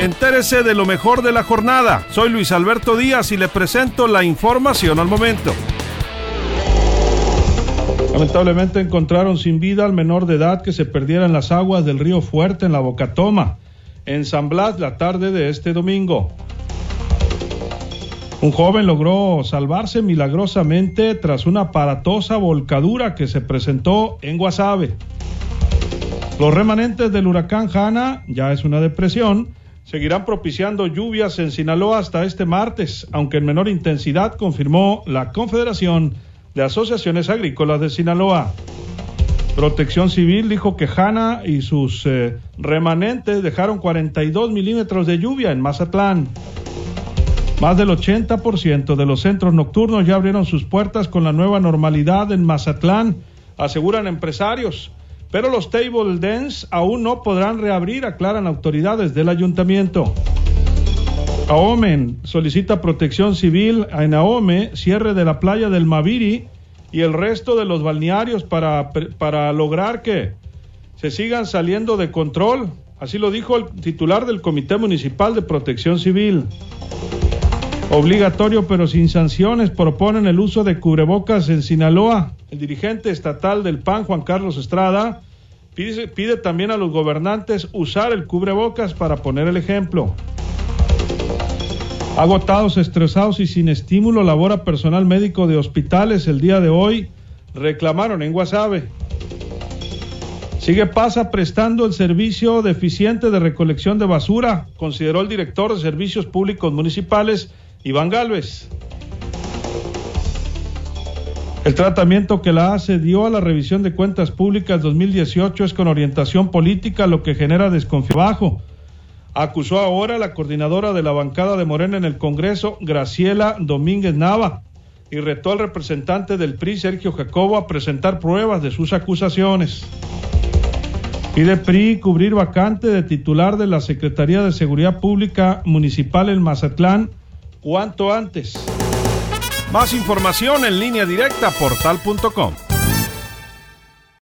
Entérese de lo mejor de la jornada. Soy Luis Alberto Díaz y le presento la información al momento. Lamentablemente encontraron sin vida al menor de edad que se perdiera en las aguas del río Fuerte en la Bocatoma, en San Blas, la tarde de este domingo. Un joven logró salvarse milagrosamente tras una aparatosa volcadura que se presentó en Guasave. Los remanentes del huracán Hanna, ya es una depresión, seguirán propiciando lluvias en Sinaloa hasta este martes, aunque en menor intensidad, confirmó la Confederación de Asociaciones Agrícolas de Sinaloa. Protección Civil dijo que Hanna y sus eh, remanentes dejaron 42 milímetros de lluvia en Mazatlán. Más del 80% de los centros nocturnos ya abrieron sus puertas con la nueva normalidad en Mazatlán, aseguran empresarios. Pero los table dance aún no podrán reabrir, aclaran autoridades del ayuntamiento. Aomen solicita protección civil en Ahome, cierre de la playa del Maviri y el resto de los balnearios para, para lograr que se sigan saliendo de control. Así lo dijo el titular del Comité Municipal de Protección Civil. Obligatorio pero sin sanciones proponen el uso de cubrebocas en Sinaloa. El dirigente estatal del PAN, Juan Carlos Estrada, pide, también a los gobernantes usar el cubrebocas para poner el ejemplo. Agotados, estresados y sin estímulo, labora personal médico de hospitales el día de hoy. Reclamaron en Guasave. Sigue Pasa prestando el servicio deficiente de recolección de basura, consideró el director de Servicios Públicos Municipales Iván Galvez. El tratamiento que la ACE dio a la revisión de cuentas públicas 2018 es con orientación política, lo que genera desconfianza bajo. Acusó ahora la coordinadora de la bancada de Morena en el Congreso, Graciela Domínguez Nava, y retó al representante del PRI, Sergio Jacobo, a presentar pruebas de sus acusaciones. Pide PRI cubrir vacante de titular de la Secretaría de Seguridad Pública Municipal en Mazatlán cuanto antes. Más información en línea directa portal.com.